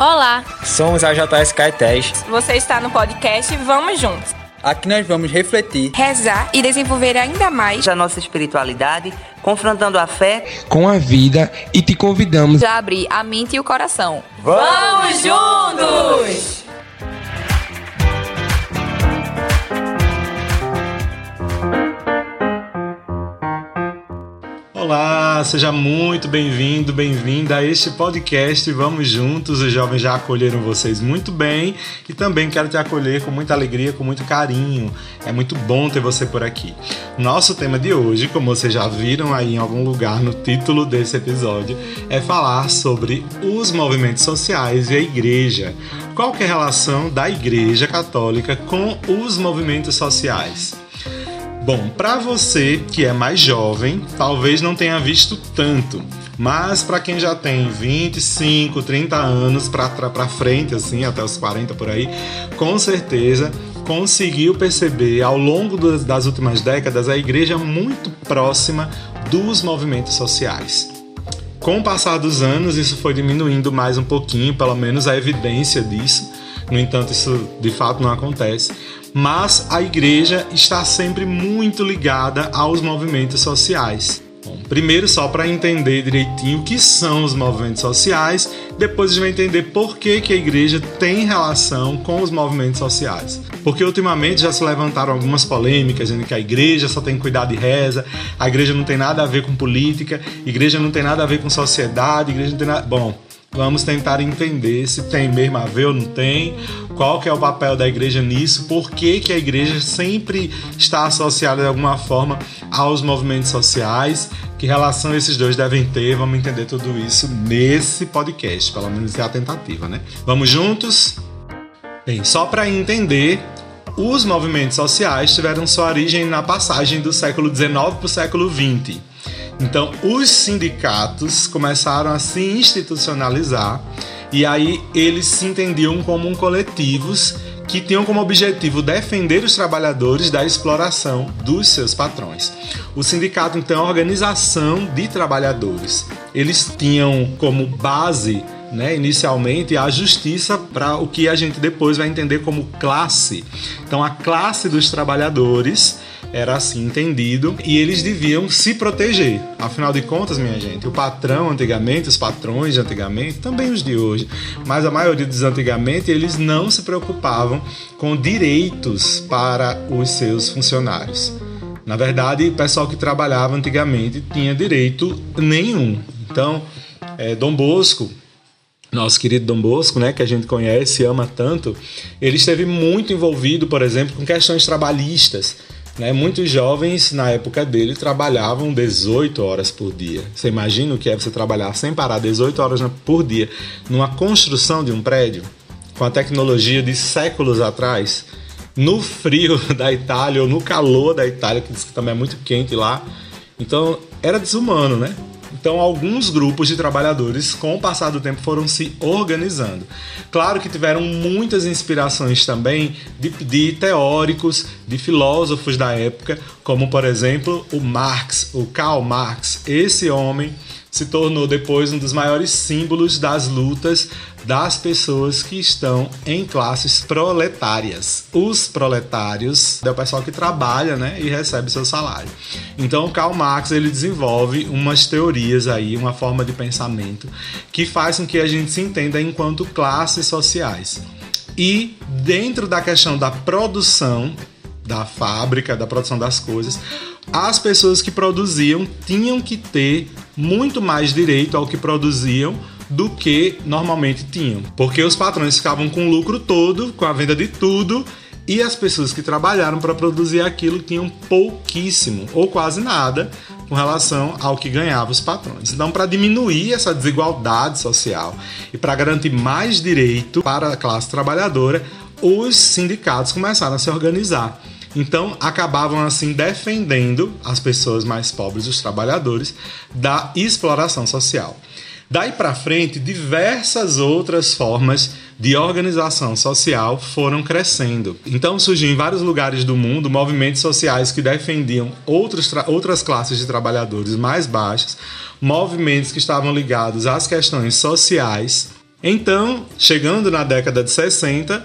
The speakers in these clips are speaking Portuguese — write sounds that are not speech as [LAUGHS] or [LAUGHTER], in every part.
Olá, Somos a JS Caetés. você está no podcast Vamos Juntos. Aqui nós vamos refletir rezar e desenvolver ainda mais a nossa espiritualidade, confrontando a fé com a vida e te convidamos a abrir a mente e o coração. Vamos juntos! Olá, seja muito bem-vindo, bem-vinda a este podcast Vamos Juntos. Os jovens já acolheram vocês muito bem e também quero te acolher com muita alegria, com muito carinho. É muito bom ter você por aqui. Nosso tema de hoje, como vocês já viram aí em algum lugar no título desse episódio, é falar sobre os movimentos sociais e a igreja. Qual é a relação da igreja católica com os movimentos sociais? Bom, para você que é mais jovem, talvez não tenha visto tanto, mas para quem já tem 25, 30 anos para frente, assim, até os 40 por aí, com certeza conseguiu perceber ao longo das, últimas décadas a igreja muito próxima dos movimentos sociais. Com o passar dos anos, isso foi diminuindo mais um pouquinho, pelo menos a evidência disso. No entanto, isso de fato não acontece. Mas a igreja está sempre muito ligada aos movimentos sociais. Bom, primeiro, só para entender direitinho o que são os movimentos sociais, depois a gente vai entender por que, que a igreja tem relação com os movimentos sociais. Porque ultimamente já se levantaram algumas polêmicas dizendo que a igreja só tem que cuidar de reza, a igreja não tem nada a ver com política, a igreja não tem nada a ver com sociedade, a igreja não tem nada. Bom, Vamos tentar entender se tem mesmo a ver ou não tem, qual que é o papel da igreja nisso, por que, que a igreja sempre está associada de alguma forma aos movimentos sociais, que relação esses dois devem ter, vamos entender tudo isso nesse podcast, pelo menos é a tentativa, né? Vamos juntos? Bem, só para entender, os movimentos sociais tiveram sua origem na passagem do século XIX para o século XX. Então, os sindicatos começaram a se institucionalizar e aí eles se entendiam como coletivos que tinham como objetivo defender os trabalhadores da exploração dos seus patrões. O sindicato, então, é uma organização de trabalhadores. Eles tinham como base né, inicialmente a justiça para o que a gente depois vai entender como classe. Então, a classe dos trabalhadores era assim entendido e eles deviam se proteger. Afinal de contas, minha gente, o patrão antigamente, os patrões de antigamente, também os de hoje, mas a maioria dos antigamente, eles não se preocupavam com direitos para os seus funcionários. Na verdade, o pessoal que trabalhava antigamente tinha direito nenhum. Então, é, Dom Bosco, nosso querido Dom Bosco, né, que a gente conhece e ama tanto, ele esteve muito envolvido, por exemplo, com questões trabalhistas. Né? Muitos jovens, na época dele, trabalhavam 18 horas por dia. Você imagina o que é você trabalhar sem parar 18 horas por dia numa construção de um prédio, com a tecnologia de séculos atrás, no frio [LAUGHS] da Itália ou no calor da Itália, que diz que também é muito quente lá. Então, era desumano, né? Então, alguns grupos de trabalhadores, com o passar do tempo, foram se organizando. Claro que tiveram muitas inspirações também de, de teóricos, de filósofos da época, como, por exemplo, o Marx, o Karl Marx. Esse homem se tornou depois um dos maiores símbolos das lutas das pessoas que estão em classes proletárias. Os proletários é o pessoal que trabalha, né, e recebe seu salário. Então, Karl Marx ele desenvolve umas teorias aí, uma forma de pensamento que faz com que a gente se entenda enquanto classes sociais. E dentro da questão da produção da fábrica, da produção das coisas, as pessoas que produziam tinham que ter muito mais direito ao que produziam do que normalmente tinham. Porque os patrões ficavam com o lucro todo, com a venda de tudo, e as pessoas que trabalharam para produzir aquilo tinham pouquíssimo ou quase nada com relação ao que ganhavam os patrões. Então, para diminuir essa desigualdade social e para garantir mais direito para a classe trabalhadora, os sindicatos começaram a se organizar. Então, acabavam assim defendendo as pessoas mais pobres, os trabalhadores, da exploração social. Daí para frente, diversas outras formas de organização social foram crescendo. Então surgiu em vários lugares do mundo movimentos sociais que defendiam outros outras classes de trabalhadores mais baixas, movimentos que estavam ligados às questões sociais Então, chegando na década de 60,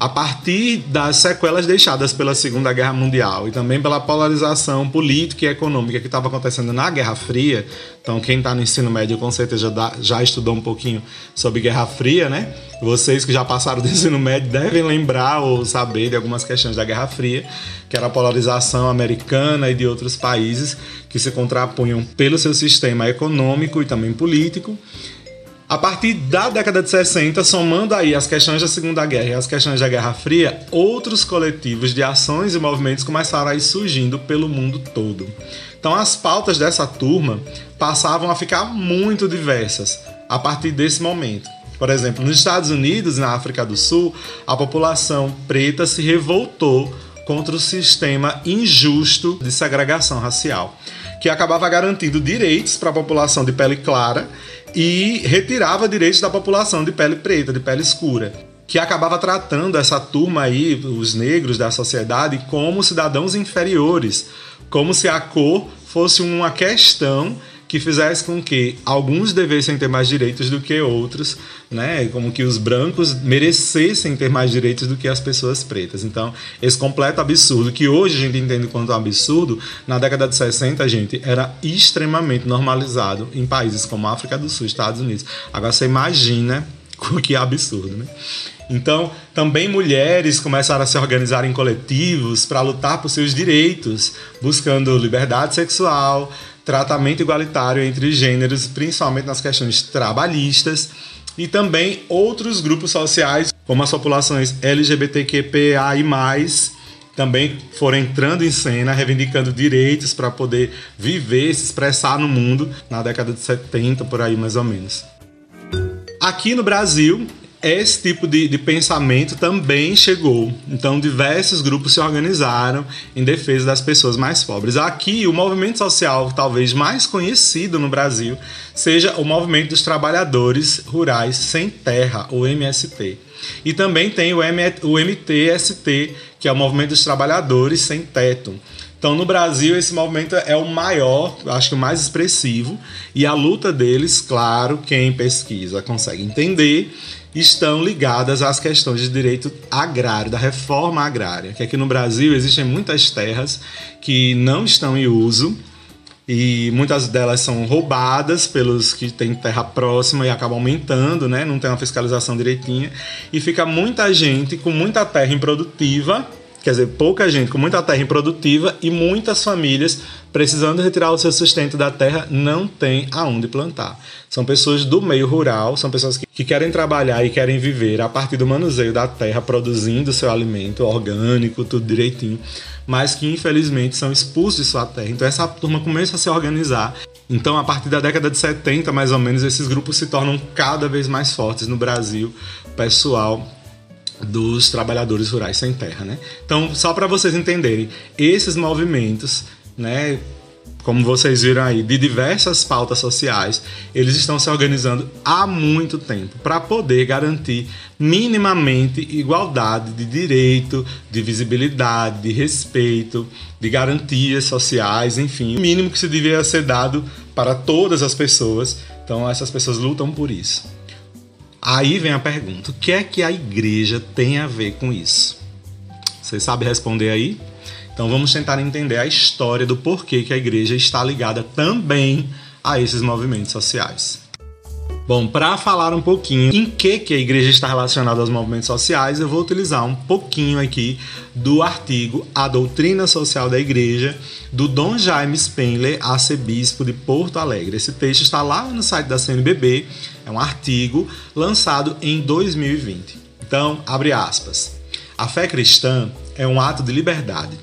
a partir das sequelas deixadas pela Segunda Guerra Mundial e também pela polarização política e econômica que estava acontecendo na Guerra Fria. Então, quem está no ensino médio com certeza já, já estudou um pouquinho sobre Guerra Fria, né? Vocês que já passaram do ensino médio devem lembrar ou saber de algumas questões da Guerra Fria, que era a polarização americana e de outros países que se contrapunham pelo seu sistema econômico e também político. A partir da década de 60, somando aí as questões da Segunda Guerra e as questões da Guerra Fria, outros coletivos de ações e movimentos começaram a ir surgindo pelo mundo todo. Então as pautas dessa turma passavam a ficar muito diversas a partir desse momento. Por exemplo, nos Estados Unidos e na África do Sul, a população preta se revoltou contra o sistema injusto de segregação racial, que acabava garantindo direitos para a população de pele clara e retirava direitos da população de pele preta, de pele escura, que acabava tratando essa turma aí, os negros da sociedade, como cidadãos inferiores, como se a cor fosse uma questão que fizesse com que alguns devessem ter mais direitos do que outros, né? Como que os brancos merecessem ter mais direitos do que as pessoas pretas. Então, esse completo absurdo, que hoje a gente entende quanto absurdo, na década de 60, gente, era extremamente normalizado em países como África do Sul, Estados Unidos. Agora você imagina [LAUGHS] que é absurdo, né? Então, também mulheres começaram a se organizar em coletivos para lutar por seus direitos, buscando liberdade sexual, tratamento igualitário entre gêneros, principalmente nas questões trabalhistas, e também outros grupos sociais, como as populações LGBTQPAI+, também foram entrando em cena, reivindicando direitos para poder viver, se expressar no mundo na década de 70, por aí mais ou menos. Aqui no Brasil, esse tipo de, de, pensamento também chegou. Então, diversos grupos se organizaram em defesa das pessoas mais pobres. Aqui, o movimento social talvez mais conhecido no Brasil seja o Movimento dos Trabalhadores Rurais Sem Terra, o MST. E também tem o, M o MTST, que é o Movimento dos Trabalhadores Sem Teto. Então, no Brasil, esse movimento é o maior, acho que o mais expressivo, e a luta deles, claro, quem pesquisa consegue entender, estão ligadas às questões de direito agrário, da reforma agrária, que aqui no Brasil existem muitas terras que não estão em uso e muitas delas são roubadas pelos que têm terra próxima e acabam aumentando, né? Não tem uma fiscalização direitinha e fica muita gente com muita terra improdutiva Quer dizer, pouca gente com muita terra improdutiva e muitas famílias precisando retirar o seu sustento da terra não tem aonde plantar. São pessoas do meio rural, são pessoas que, que querem trabalhar e querem viver a partir do manuseio da terra, produzindo seu alimento orgânico, tudo direitinho, mas que infelizmente são expulsos de sua terra. Então essa turma começa a se organizar então, a partir da década de 70, mais ou menos, esses grupos se tornam cada vez mais fortes no Brasil. Pessoal dos trabalhadores rurais sem terra, né? Então, só para vocês entenderem, esses movimentos, né, como vocês viram aí, de diversas pautas sociais, eles estão se organizando há muito tempo para poder garantir minimamente igualdade de direito, de visibilidade, de respeito, de garantias sociais, enfim, o mínimo que se devia ser dado para todas as pessoas. Então, essas pessoas lutam por isso. Aí vem a pergunta: o que é que a igreja tem a ver com isso? Você sabe responder aí? Então vamos tentar entender a história do porquê que a igreja está ligada também a esses movimentos sociais. Bom, para falar um pouquinho em que, que a igreja está relacionada aos movimentos sociais, eu vou utilizar um pouquinho aqui do artigo A Doutrina Social da Igreja, do Dom Jaime Spengler, arcebispo de Porto Alegre. Esse texto está lá no site da CNBB, é um artigo lançado em 2020. Então, abre aspas. A fé cristã é um ato de liberdade.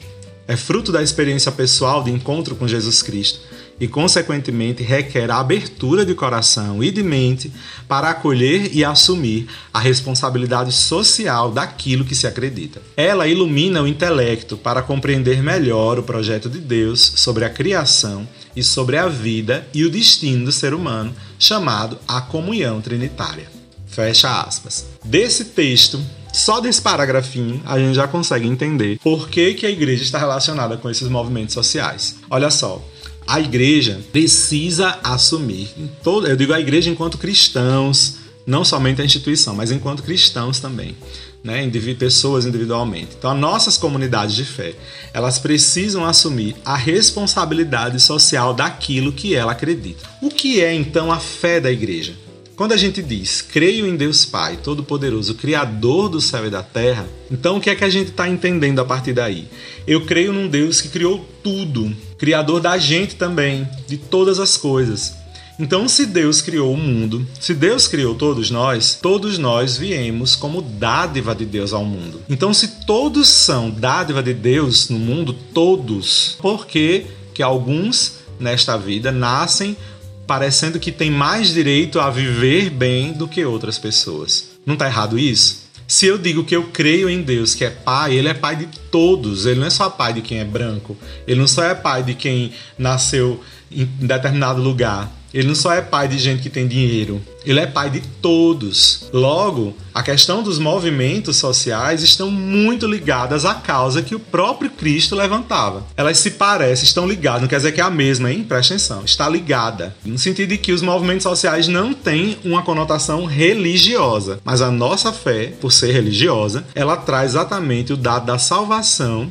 É fruto da experiência pessoal de encontro com Jesus Cristo e, consequentemente, requer a abertura de coração e de mente para acolher e assumir a responsabilidade social daquilo que se acredita. Ela ilumina o intelecto para compreender melhor o projeto de Deus sobre a criação e sobre a vida e o destino do ser humano, chamado a comunhão trinitária. Fecha aspas. Desse texto, só desse paragrafinho, a gente já consegue entender por que, que a igreja está relacionada com esses movimentos sociais. Olha só, a igreja precisa assumir, todo, eu digo a igreja enquanto cristãos, Não somente a instituição, mas enquanto cristãos também. Né, pessoas individualmente. Então, as nossas comunidades de fé, elas precisam assumir a responsabilidade social daquilo que ela acredita. O que é então a fé da igreja? Quando a gente diz creio em Deus Pai, Todo-Poderoso, Criador do céu e da terra, então o que é que a gente está entendendo a partir daí? Eu creio num Deus que criou tudo, Criador da gente também, de todas as coisas. Então, se Deus criou o mundo, se Deus criou todos nós, todos nós viemos como dádiva de Deus ao mundo. Então, se todos são dádiva de Deus no mundo, todos, por que que alguns nesta vida nascem parecendo que tem mais direito a viver bem do que outras pessoas. Não está errado isso? Se eu digo que eu creio em Deus, que é pai, ele é pai de todos. Ele não é só pai de quem é branco. Ele não só é pai de quem nasceu em determinado lugar. Ele não só é pai de gente que tem dinheiro, ele é pai de todos. Logo, a questão dos movimentos sociais estão muito ligadas à causa que o próprio Cristo levantava. Elas se parecem, estão ligadas, não quer dizer que é a mesma, hein? Presta atenção. Está ligada. No sentido de que os movimentos sociais não têm uma conotação religiosa, mas a nossa fé, por ser religiosa, ela traz exatamente o dado da salvação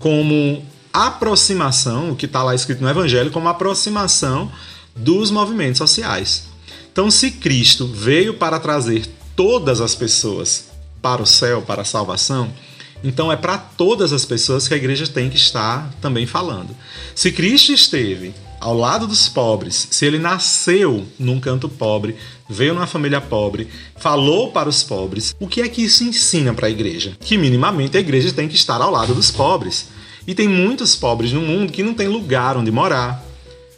como aproximação, o que está lá escrito no Evangelho, como aproximação dos movimentos sociais. Então, se Cristo veio para trazer todas as pessoas para o céu, para a salvação, então é para todas as pessoas que a igreja tem que estar também falando. Se Cristo esteve ao lado dos pobres, se ele nasceu num canto pobre, veio numa família pobre, falou para os pobres, o que é que isso ensina para a igreja? Que minimamente a igreja tem que estar ao lado dos pobres. E tem muitos pobres no mundo que não tem lugar onde morar,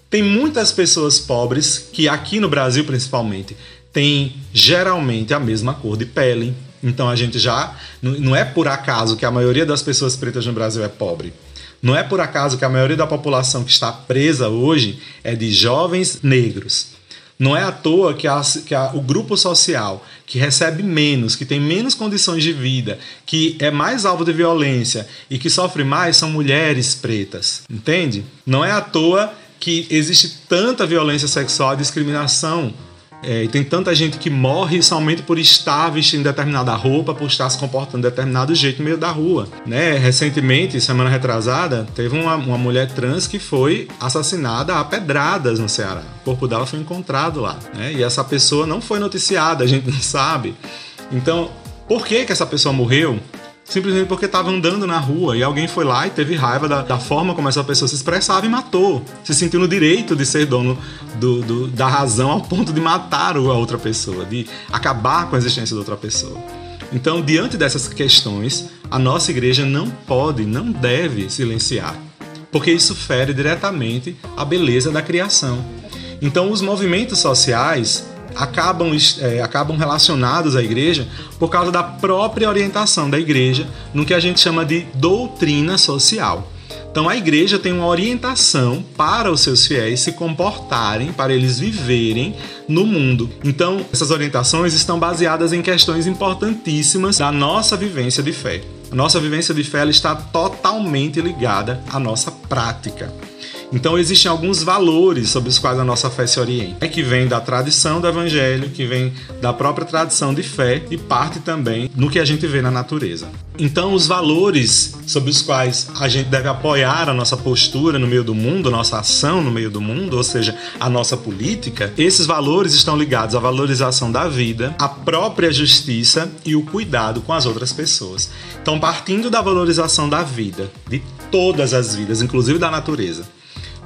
tem muitas pessoas pobres que aqui no Brasil principalmente têm geralmente a mesma cor de pele. Então a gente já não é por acaso que a maioria das pessoas pretas no Brasil é pobre. Não é por acaso que a maioria da população que está presa hoje é de jovens negros. Não é à toa que, a, que a, o grupo social que recebe menos, que tem menos condições de vida, que é mais alvo de violência e que sofre mais são mulheres pretas. Entende? Não é à toa que existe tanta violência sexual discriminação. É, e tem tanta gente que morre somente por estar vestindo determinada roupa, por estar se comportando de determinado jeito no meio da rua. Né? Recentemente, semana retrasada, teve uma, uma mulher trans que foi assassinada a pedradas no Ceará. O corpo dela foi encontrado lá. Né? E essa pessoa não foi noticiada, a gente não sabe. Então, por que, que essa pessoa morreu? Simplesmente porque estava andando na rua e alguém foi lá e teve raiva da, da, forma como essa pessoa se expressava e matou, se sentiu no direito de ser dono do, do, da razão ao ponto de matar a outra pessoa, de acabar com a existência da outra pessoa. Então, diante dessas questões, a nossa igreja não pode, não deve silenciar, porque isso fere diretamente a beleza da criação. Então, os movimentos sociais acabam, é, acabam relacionados à igreja por causa da própria orientação da igreja no que a gente chama de doutrina social. Então a igreja tem uma orientação para os seus fiéis se comportarem, para eles viverem no mundo. Então essas orientações estão baseadas em questões importantíssimas da nossa vivência de fé. A nossa vivência de fé está totalmente ligada à nossa prática. Então existem alguns valores sobre os quais a nossa fé se orienta, é que vem da tradição do evangelho, que vem da própria tradição de fé e parte também no que a gente vê na natureza. Então os valores sobre os quais a gente deve apoiar a nossa postura no meio do mundo, nossa ação no meio do mundo, ou seja, a nossa política, esses valores estão ligados à valorização da vida, à própria justiça e o cuidado com as outras pessoas. Então, partindo da valorização da vida, de todas as vidas, inclusive da natureza,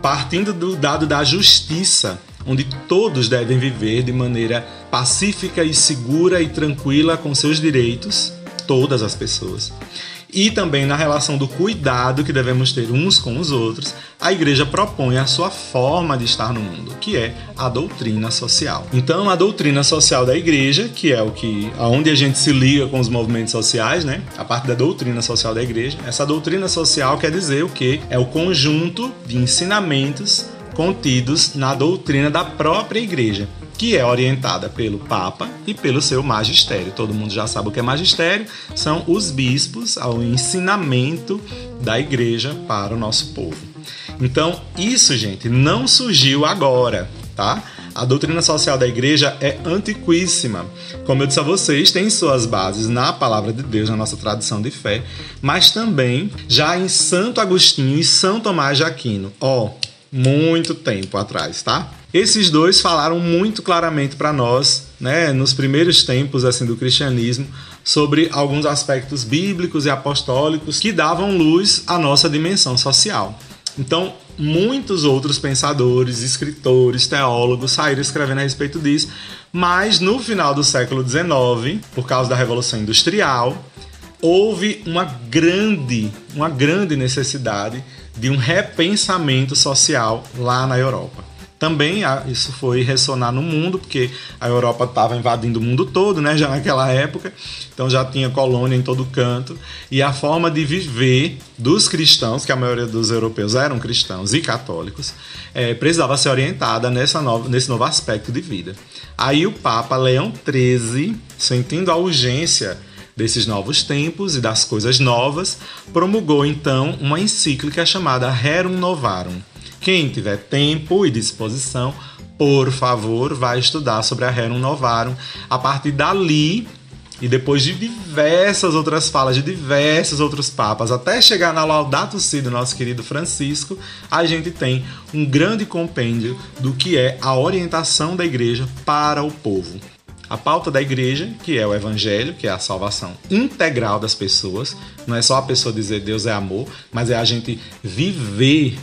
partindo do dado da justiça, onde todos devem viver de maneira pacífica e segura e tranquila com seus direitos, todas as pessoas e também na relação do cuidado que devemos ter uns com os outros, a igreja propõe a sua forma de estar no mundo, que é a doutrina social. Então, a doutrina social da igreja, que é o que aonde a gente se liga com os movimentos sociais, né? A parte da doutrina social da igreja. Essa doutrina social quer dizer o que? É o conjunto de ensinamentos contidos na doutrina da própria igreja que é orientada pelo Papa e pelo seu magistério. Todo mundo já sabe o que é magistério, são os bispos ao ensinamento da igreja para o nosso povo. Então, isso, gente, não surgiu agora, tá? A doutrina social da igreja é antiquíssima. Como eu disse a vocês, tem suas bases na palavra de Deus, na nossa tradição de fé, mas também já em Santo Agostinho e São Tomás de Aquino. Ó, muito tempo atrás, tá? Esses dois falaram muito claramente para nós, né, nos primeiros tempos assim do cristianismo, sobre alguns aspectos bíblicos e apostólicos que davam luz à nossa dimensão social. Então, muitos outros pensadores, escritores, teólogos saíram escrevendo a respeito disso, mas no final do século XIX, por causa da Revolução Industrial, houve uma grande, uma grande necessidade de um repensamento social lá na Europa. Também isso foi ressonar no mundo, porque a Europa estava invadindo o mundo todo, né, já naquela época, então já tinha colônia em todo canto, e a forma de viver dos cristãos, que a maioria dos europeus eram cristãos e católicos, é, precisava ser orientada nessa nova, nesse novo aspecto de vida. Aí o Papa Leão XIII, sentindo a urgência desses novos tempos e das coisas novas, promulgou então uma encíclica chamada Rerum Novarum. Quem tiver tempo e disposição, por favor, vai estudar sobre a Rerum Novarum. A partir dali, e depois de diversas outras falas de diversos outros papas, até chegar na Laudato Si do nosso querido Francisco, a gente tem um grande compêndio do que é a orientação da igreja para o povo a pauta da igreja, que é o evangelho, que é a salvação integral das pessoas. Não é só a pessoa dizer Deus é amor, mas é a gente viver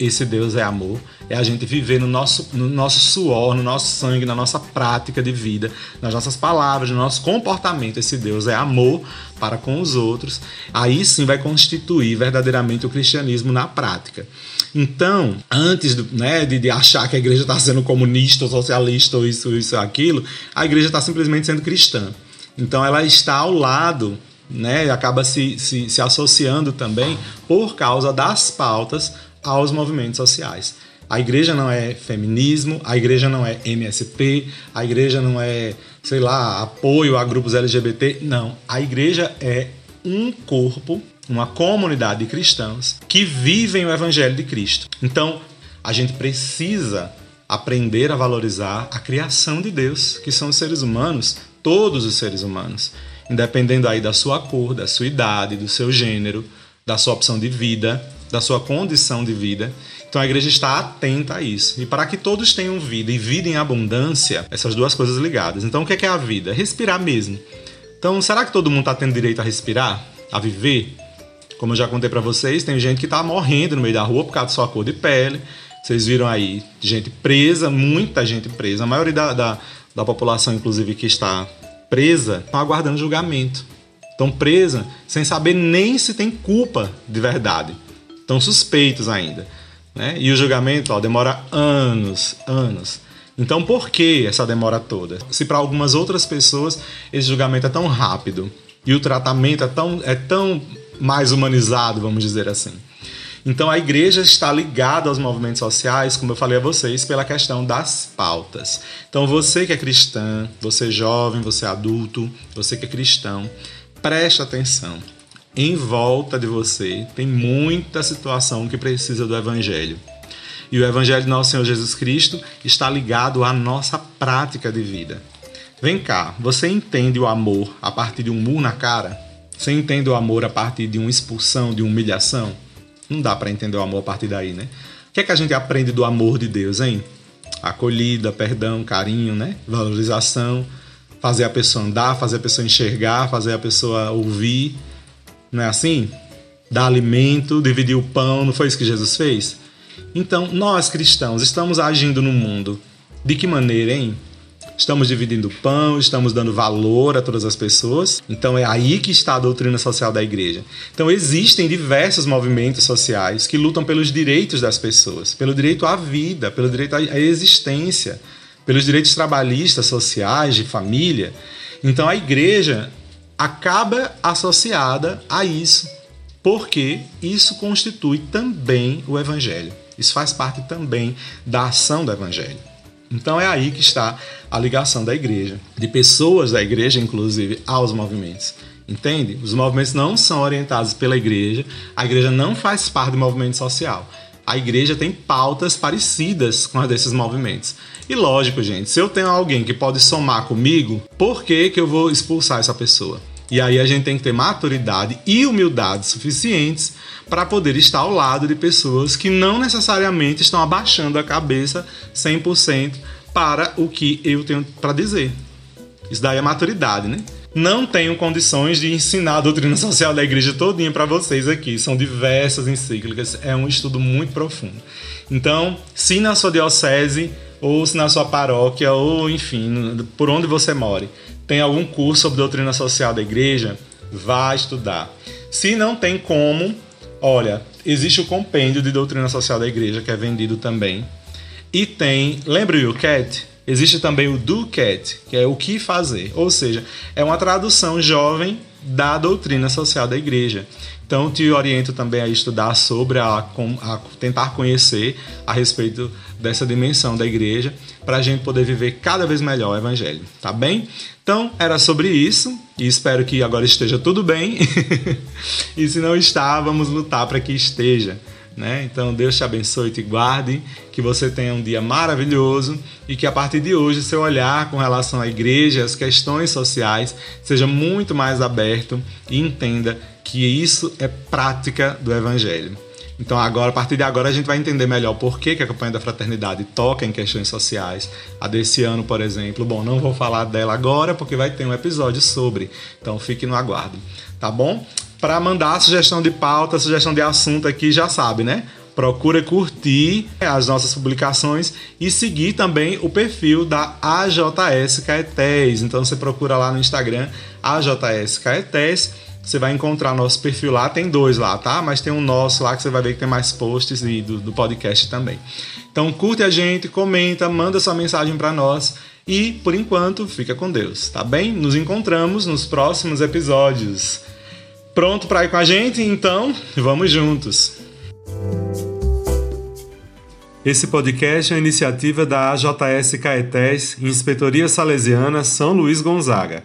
esse Deus é amor, é a gente viver no nosso, no nosso suor, no nosso sangue, na nossa prática de vida, nas nossas palavras, no nosso comportamento. Esse Deus é amor para com os outros. Aí sim vai constituir verdadeiramente o cristianismo na prática. Então, antes do, né, de, de, achar que a igreja está sendo comunista ou socialista ou isso, isso, aquilo, a igreja está simplesmente sendo cristã. Então, ela está ao lado né, acaba se, se, se, associando também por causa das pautas aos movimentos sociais. A igreja não é feminismo, a igreja não é MST, a igreja não é, sei lá, apoio a grupos LGBT. Não. A igreja é um corpo, uma comunidade de cristãos que vivem o evangelho de Cristo. Então, a gente precisa aprender a valorizar a criação de Deus, que são os seres humanos, todos os seres humanos, independendo aí da sua cor, da sua idade, do seu gênero, da sua opção de vida, da sua condição de vida. Então a igreja está atenta a isso. E para que todos tenham vida e vida em abundância, essas duas coisas ligadas. Então o que é, é a vida? Respirar mesmo. Então será que todo mundo está tendo direito a respirar? A viver? Como eu já contei para vocês, tem gente que está morrendo no meio da rua por causa da sua cor de pele. Vocês viram aí gente presa, muita gente presa. A maioria da, da, da população, inclusive, que está presa, estão aguardando julgamento. Estão presa sem saber nem se tem culpa de verdade estão suspeitos ainda. Né? E o julgamento ó, demora anos, anos. Então, por que essa demora toda? Se para algumas outras pessoas esse julgamento é tão rápido e o tratamento é tão, é tão mais humanizado, vamos dizer assim. Então, a igreja está ligada aos movimentos sociais, como eu falei a vocês, pela questão das pautas. Então, você que é cristã, você jovem, você adulto, você que é cristão, preste atenção em volta de você tem muita situação que precisa do Evangelho. E o Evangelho do nosso Senhor Jesus Cristo está ligado à nossa prática de vida. Vem cá, você entende o amor a partir de um murro na cara? Você entende o amor a partir de uma expulsão, de uma humilhação? Não dá para entender o amor a partir daí, né? O que é que a gente aprende do amor de Deus, hein? Acolhida, perdão, carinho, né? Valorização, fazer a pessoa andar, fazer a pessoa enxergar, fazer a pessoa ouvir não é assim? Dar alimento, dividir o pão, não foi isso que Jesus fez? Então, nós cristãos estamos agindo no mundo de que maneira, hein? Estamos dividindo o pão, estamos dando valor a todas as pessoas. Então é aí que está a doutrina social da igreja. Então existem diversos movimentos sociais que lutam pelos direitos das pessoas, pelo direito à vida, pelo direito à existência, pelos direitos trabalhistas, sociais, de família. Então a igreja acaba associada a isso, porque isso constitui também o evangelho. Isso faz parte também da ação do evangelho. Então é aí que está a ligação da igreja, de pessoas da igreja, inclusive, aos movimentos. Entende? Os movimentos não são orientados pela igreja, a igreja não faz parte do movimento social. A igreja tem pautas parecidas com as desses movimentos. E lógico, gente, se eu tenho alguém que pode somar comigo, por que, que eu vou expulsar essa pessoa? E aí a gente tem que ter maturidade e humildade suficientes para poder estar ao lado de pessoas que não necessariamente estão abaixando a cabeça 100% para o que eu tenho para dizer. Isso daí é maturidade, né? Não tenho condições de ensinar a doutrina social da igreja todinha para vocês aqui. São diversas encíclicas, é um estudo muito profundo. Então, se na sua diocese ou se na sua paróquia ou enfim, por onde você mora, tem algum curso sobre doutrina social da igreja, vá estudar. Se não tem como, olha, existe o compêndio de doutrina social da igreja que é vendido também. E tem, lembra o UCAT? Existe também o DoCat, que é o que fazer, ou seja, é uma tradução jovem da doutrina social da igreja. Então, te oriento também a estudar sobre, a, a tentar conhecer a respeito dessa dimensão da igreja, para a gente poder viver cada vez melhor o evangelho, tá bem? Então, era sobre isso e espero que agora esteja tudo bem. [LAUGHS] e se não está, vamos lutar para que esteja. Né? Então, Deus te abençoe e te guarde, que você tenha um dia maravilhoso e que a partir de hoje seu olhar com relação à igreja, às questões sociais, seja muito mais aberto e entenda que isso é prática do Evangelho. Então agora, a partir de agora, a gente vai entender melhor por que, que a campanha da fraternidade toca em questões sociais. A desse ano, por exemplo. Bom, não vou falar dela agora porque vai ter um episódio sobre. Então fique no aguardo, tá bom? Para mandar sugestão de pauta, sugestão de assunto aqui, já sabe, né? Procura curtir as nossas publicações e seguir também o perfil da AJS Caetés. Então você procura lá no Instagram AJS Caetés você vai encontrar nosso perfil lá, tem dois lá, tá? Mas tem um nosso lá que você vai ver que tem mais posts e do, do podcast também. Então curte a gente, comenta, manda sua mensagem para nós e por enquanto fica com Deus, tá bem? Nos encontramos nos próximos episódios. Pronto para ir com a gente? Então, vamos juntos. Esse podcast é uma iniciativa da AJS Caetés, Inspetoria Salesiana São Luís Gonzaga.